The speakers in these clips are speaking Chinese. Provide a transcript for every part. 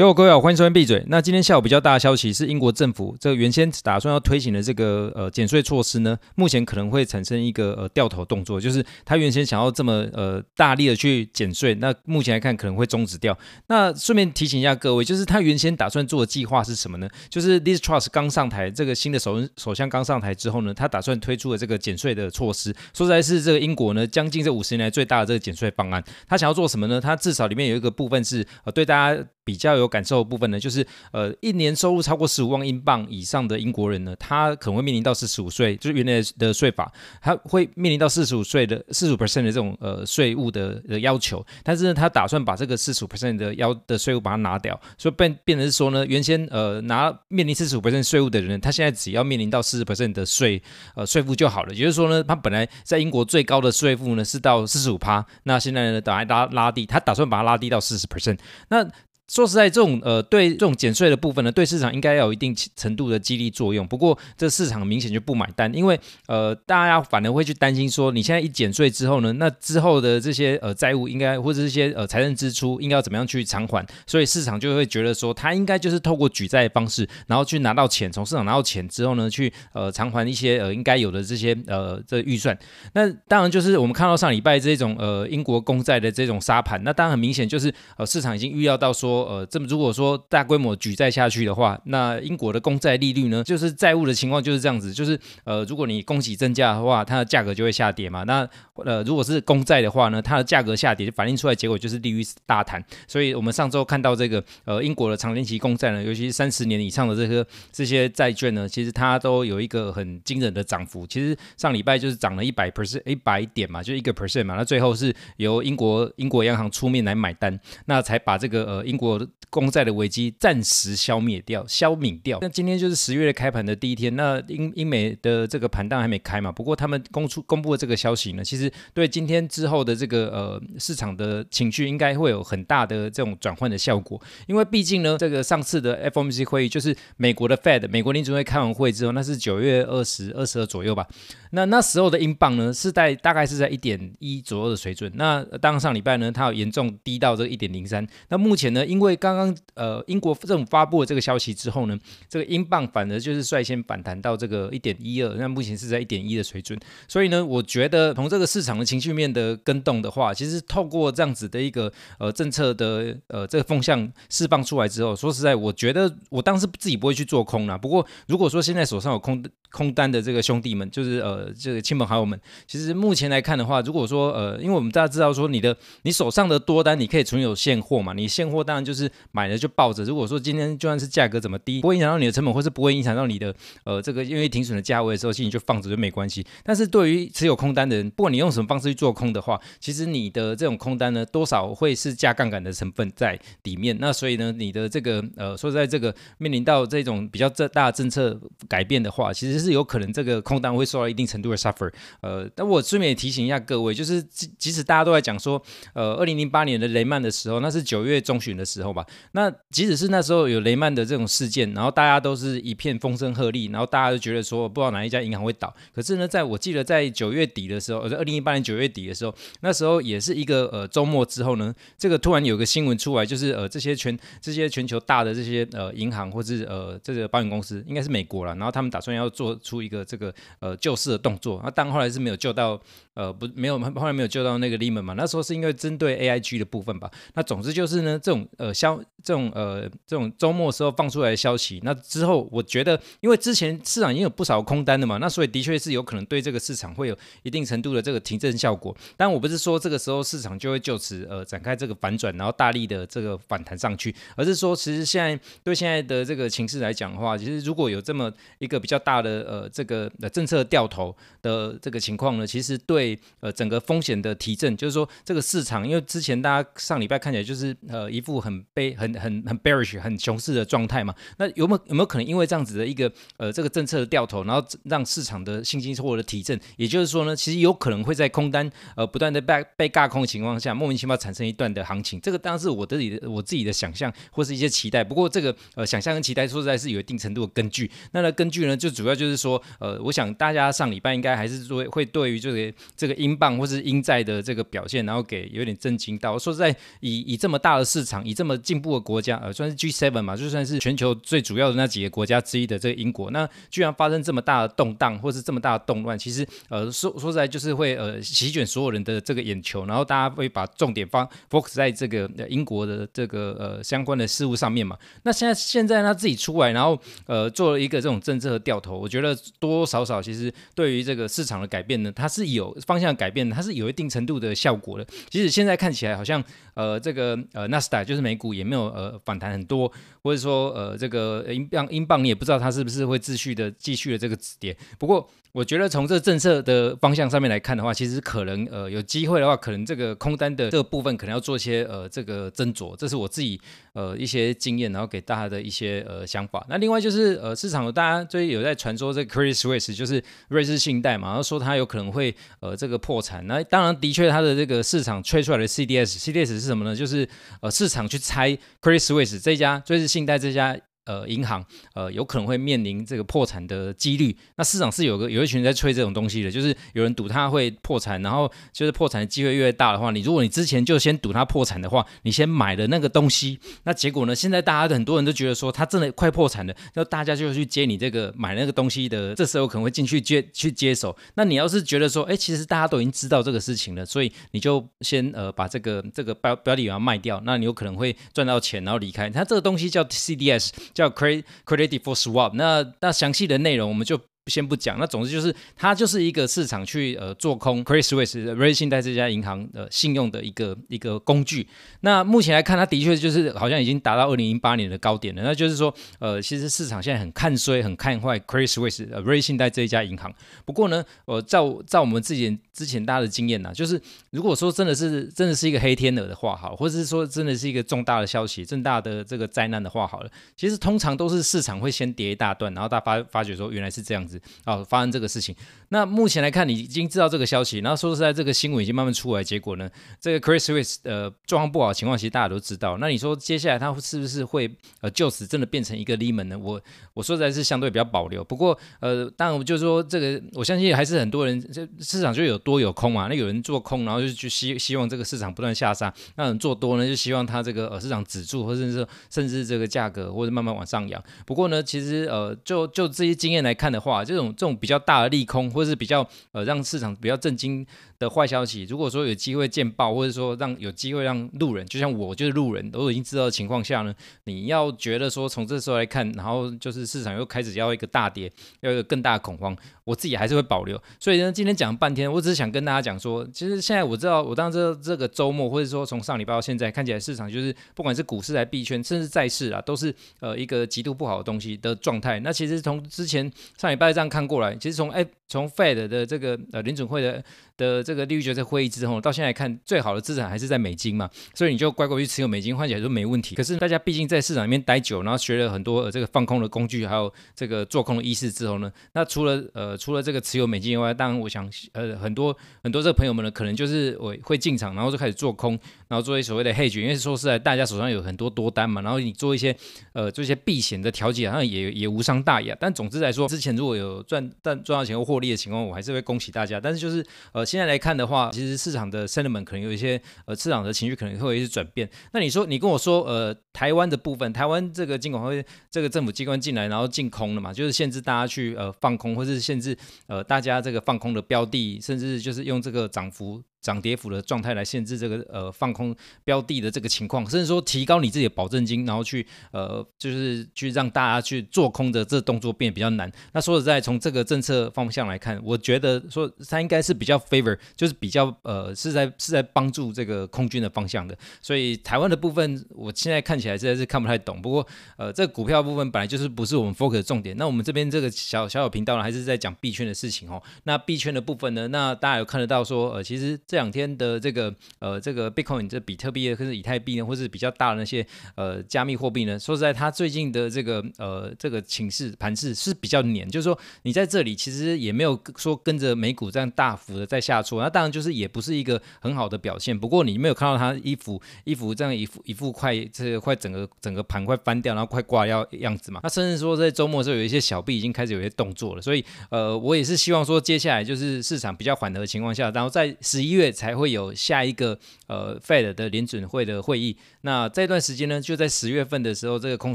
哟，各位好，欢迎收看闭嘴。那今天下午比较大的消息是，英国政府这个原先打算要推行的这个呃减税措施呢，目前可能会产生一个呃掉头动作，就是他原先想要这么呃大力的去减税，那目前来看可能会终止掉。那顺便提醒一下各位，就是他原先打算做的计划是什么呢？就是 This Trust 刚上台，这个新的首首相刚上台之后呢，他打算推出的这个减税的措施，说实在是这个英国呢将近这五十年来最大的这个减税方案。他想要做什么呢？他至少里面有一个部分是呃对大家。比较有感受的部分呢，就是呃，一年收入超过十五万英镑以上的英国人呢，他可能会面临到四十五岁，就是原来的税法，他会面临到四十五岁的四十五 percent 的这种呃税务的的要求。但是呢，他打算把这个四十五 percent 的要的税务把它拿掉，所以变变成是说呢，原先呃拿面临四十五 percent 税务的人，他现在只要面临到四十 percent 的税呃税负就好了。也就是说呢，他本来在英国最高的税负呢是到四十五趴，那现在呢，打拉拉低，他打算把它拉低到四十 percent，那。说实在，这种呃，对这种减税的部分呢，对市场应该要有一定程度的激励作用。不过，这市场明显就不买单，因为呃，大家反而会去担心说，你现在一减税之后呢，那之后的这些呃债务应该或者这些呃财政支出应该要怎么样去偿还？所以市场就会觉得说，他应该就是透过举债的方式，然后去拿到钱，从市场拿到钱之后呢，去呃偿还一些呃应该有的这些呃这预算。那当然就是我们看到上礼拜这种呃英国公债的这种沙盘，那当然很明显就是呃市场已经预料到说。呃，这么如果说大规模举债下去的话，那英国的公债利率呢，就是债务的情况就是这样子，就是呃，如果你供给增加的话，它的价格就会下跌嘛。那呃，如果是公债的话呢，它的价格下跌，反映出来结果就是利率大弹。所以我们上周看到这个呃，英国的长年期公债呢，尤其是三十年以上的这个这些债券呢，其实它都有一个很惊人的涨幅。其实上礼拜就是涨了一百 percent，一百点嘛，就一个 percent 嘛。那最后是由英国英国央行出面来买单，那才把这个呃英国。公债的危机暂时消灭掉、消泯掉。那今天就是十月开盘的第一天，那英英美的这个盘档还没开嘛？不过他们公出公布的这个消息呢，其实对今天之后的这个呃市场的情绪应该会有很大的这种转换的效果。因为毕竟呢，这个上次的 FOMC 会议就是美国的 Fed 美国联储会开完会之后，那是九月二十二十二左右吧。那那时候的英镑呢是在大概是在一点一左右的水准。那当上礼拜呢，它有严重低到这个一点零三。那目前呢英，因为刚刚呃英国政府发布了这个消息之后呢，这个英镑反而就是率先反弹到这个一点一二，那目前是在一点一的水准。所以呢，我觉得从这个市场的情绪面的跟动的话，其实透过这样子的一个呃政策的呃这个风向释放出来之后，说实在，我觉得我当时自己不会去做空啦。不过如果说现在手上有空空单的这个兄弟们，就是呃这个亲朋好友们，其实目前来看的话，如果说呃，因为我们大家知道说你的你手上的多单，你可以存有现货嘛，你现货当然就就是买了就抱着。如果说今天就算是价格怎么低，不会影响到你的成本，或是不会影响到你的呃这个因为停损的价位的时候，其实你就放着就没关系。但是对于持有空单的人，不管你用什么方式去做空的话，其实你的这种空单呢，多少会是加杠杆的成分在里面。那所以呢，你的这个呃说在这个面临到这种比较这大的政策改变的话，其实是有可能这个空单会受到一定程度的 suffer。呃，但我顺便也提醒一下各位，就是即即使大家都在讲说，呃，二零零八年的雷曼的时候，那是九月中旬的时候吧。那即使是那时候有雷曼的这种事件，然后大家都是一片风声鹤唳，然后大家都觉得说，不知道哪一家银行会倒。可是呢，在我记得在九月底的时候，呃，二零一八年九月底的时候，那时候也是一个呃周末之后呢，这个突然有个新闻出来，就是呃这些全这些全球大的这些呃银行或是呃这个保险公司，应该是美国了，然后他们打算要做出一个这个呃救市的动作。那但后来是没有救到，呃，不，没有，后来没有救到那个 Lehman 嘛。那时候是因为针对 AIG 的部分吧。那总之就是呢，这种呃消这种呃这种周末时候放出来的消息，那之后我觉得，因为之前市场已经有不少空单的嘛，那所以的确是有可能对这个市场会有一定程度的这个提振效果。但我不是说这个时候市场就会就此呃展开这个反转，然后大力的这个反弹上去，而是说其实现在对现在的这个情势来讲的话，其实如果有这么一个比较大的呃这个呃政策掉头的这个情况呢，其实对呃整个风险的提振，就是说这个市场，因为之前大家上礼拜看起来就是呃一副很悲、很很很 bearish、很熊市的状态嘛，那有没有有没有可能因为这样子的一个呃这个政策的掉头，然后让市场的信心获得提振？也就是说呢，其实有可能会在空单呃不断的被被轧空的情况下，莫名其妙产生一段的行情。这个当然是我自己的我自己的想象或是一些期待。不过这个呃想象跟期待说实在是有一定程度的根据。那呢根据呢，就主要就是说呃，我想大家上礼拜应该还是说会对于这个这个英镑或是英债的这个表现，然后给有点震惊到。说实在，以以这么大的市场，以这么进步的国家，呃，算是 G7 嘛，就算是全球最主要的那几个国家之一的这个英国，那居然发生这么大的动荡，或是这么大的动乱，其实呃说说实在就是会呃席卷所有人的这个眼球，然后大家会把重点放 focus 在这个英国的这个呃相关的事物上面嘛。那现在现在他自己出来，然后呃做了一个这种政策的掉头，我觉得多多少少其实对于这个市场的改变呢，它是有方向改变的，它是有一定程度的效果的。即使现在看起来好像呃这个呃纳斯达就是美美股也没有呃反弹很多，或者说呃这个英镑英镑你也不知道它是不是会继续的继续的这个止跌。不过我觉得从这政策的方向上面来看的话，其实可能呃有机会的话，可能这个空单的这个部分可能要做一些呃这个斟酌，这是我自己呃一些经验，然后给大家的一些呃想法。那另外就是呃市场大家最近有在传说这个 Credit Suisse 就是瑞士信贷嘛，然后说它有可能会呃这个破产。那当然的确它的这个市场吹出来的 CDS，CDS 是什么呢？就是呃市场去猜 Credit Suisse 这家就是信贷这家。呃，银行呃有可能会面临这个破产的几率，那市场是有个有一群人在吹这种东西的，就是有人赌它会破产，然后就是破产的机会越大的话，你如果你之前就先赌它破产的话，你先买了那个东西，那结果呢，现在大家很多人都觉得说它真的快破产了，那大家就去接你这个买那个东西的，这时候可能会进去接去接手。那你要是觉得说，哎，其实大家都已经知道这个事情了，所以你就先呃把这个这个标标的要卖掉，那你有可能会赚到钱，然后离开。它这个东西叫 CDS。叫 Credit Credit Default Swap，那那详细的内容我们就。先不讲，那总之就是它就是一个市场去呃做空 Chriswiss 瑞信贷这家银行的信用的一个一个工具。那目前来看，它的确就是好像已经达到二零零八年的高点了。那就是说，呃，其实市场现在很看衰、很看坏 Chriswiss 呃瑞信贷这一家银行。不过呢，呃，照照我们自己之前大家的经验呐，就是如果说真的是真的是一个黑天鹅的话，好，或者是说真的是一个重大的消息、重大的这个灾难的话，好了，其实通常都是市场会先跌一大段，然后大家发发觉说原来是这样子。啊，发生这个事情。那目前来看，你已经知道这个消息，然后说实在，这个新闻已经慢慢出来，结果呢，这个 Credit Suisse 呃状况不好的情况，其实大家都知道。那你说接下来它是不是会呃就此真的变成一个 Lehman 呢？我我说实在是相对比较保留。不过呃，当然我就是说这个，我相信还是很多人，这市场就有多有空嘛。那有人做空，然后就去希希望这个市场不断下杀；那人做多呢，就希望它这个呃市场止住，或者是甚至这个价格或者慢慢往上扬。不过呢，其实呃就就这些经验来看的话，这种这种。比较大的利空，或是比较呃让市场比较震惊的坏消息，如果说有机会见报，或者说让有机会让路人，就像我就是路人，都已经知道的情况下呢，你要觉得说从这时候来看，然后就是市场又开始要一个大跌，要一个更大的恐慌，我自己还是会保留。所以呢，今天讲了半天，我只是想跟大家讲说，其实现在我知道，我当这这个周末，或者说从上礼拜到现在，看起来市场就是不管是股市还是币圈，甚至债市啊，都是呃一个极度不好的东西的状态。那其实从之前上礼拜这样看过来。其实从哎，从 Fed 的这个呃联准会的的这个利率决策会议之后，到现在看最好的资产还是在美金嘛，所以你就乖乖去持有美金，换起来都没问题。可是大家毕竟在市场里面待久，然后学了很多呃这个放空的工具，还有这个做空的意识之后呢，那除了呃除了这个持有美金以外，当然我想呃很多很多这个朋友们呢，可能就是我会进场，然后就开始做空，然后做一所谓的 hedge，因为说实在，大家手上有很多多单嘛，然后你做一些呃做一些避险的调节，好像也也无伤大雅。但总之来说，之前如果有赚但赚到钱或获利的情况，我还是会恭喜大家。但是就是呃现在来看的话，其实市场的 sentiment 可能有一些，呃，市场的情绪可能会有一些转变。那你说，你跟我说，呃，台湾的部分，台湾这个金管会这个政府机关进来，然后禁空了嘛，就是限制大家去呃放空，或者是限制呃大家这个放空的标的，甚至就是用这个涨幅。涨跌幅的状态来限制这个呃放空标的的这个情况，甚至说提高你自己的保证金，然后去呃就是去让大家去做空的这动作变得比较难。那说实在，从这个政策方向来看，我觉得说它应该是比较 favor，就是比较呃是在是在帮助这个空军的方向的。所以台湾的部分，我现在看起来实在是看不太懂。不过呃这股票部分本来就是不是我们 focus 的重点。那我们这边这个小小小频道呢，还是在讲币圈的事情哦。那币圈的部分呢，那大家有看得到说呃其实。这两天的这个呃这个 Bitcoin 这比特币或者以太币呢，或是比较大的那些呃加密货币呢，说实在，它最近的这个呃这个情势盘势是比较黏，就是说你在这里其实也没有说跟着美股这样大幅的在下挫，那当然就是也不是一个很好的表现。不过你没有看到它一幅一幅这样一幅一幅快这个快整个整个盘快翻掉，然后快挂掉样子嘛。那甚至说在周末的时候有一些小币已经开始有些动作了，所以呃我也是希望说接下来就是市场比较缓和的情况下，然后在十一月。才会有下一个呃 Fed 的联准会的会议。那这段时间呢，就在十月份的时候，这个空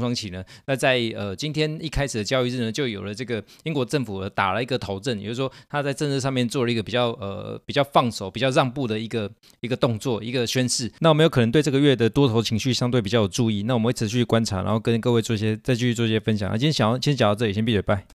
窗期呢，那在呃今天一开始的交易日呢，就有了这个英国政府打了一个头阵，也就是说他在政治上面做了一个比较呃比较放手、比较让步的一个一个动作、一个宣示。那我们有可能对这个月的多头情绪相对比较有助意，那我们会持续观察，然后跟各位做一些再继续做一些分享。那今天想要先讲到这里，先闭嘴拜。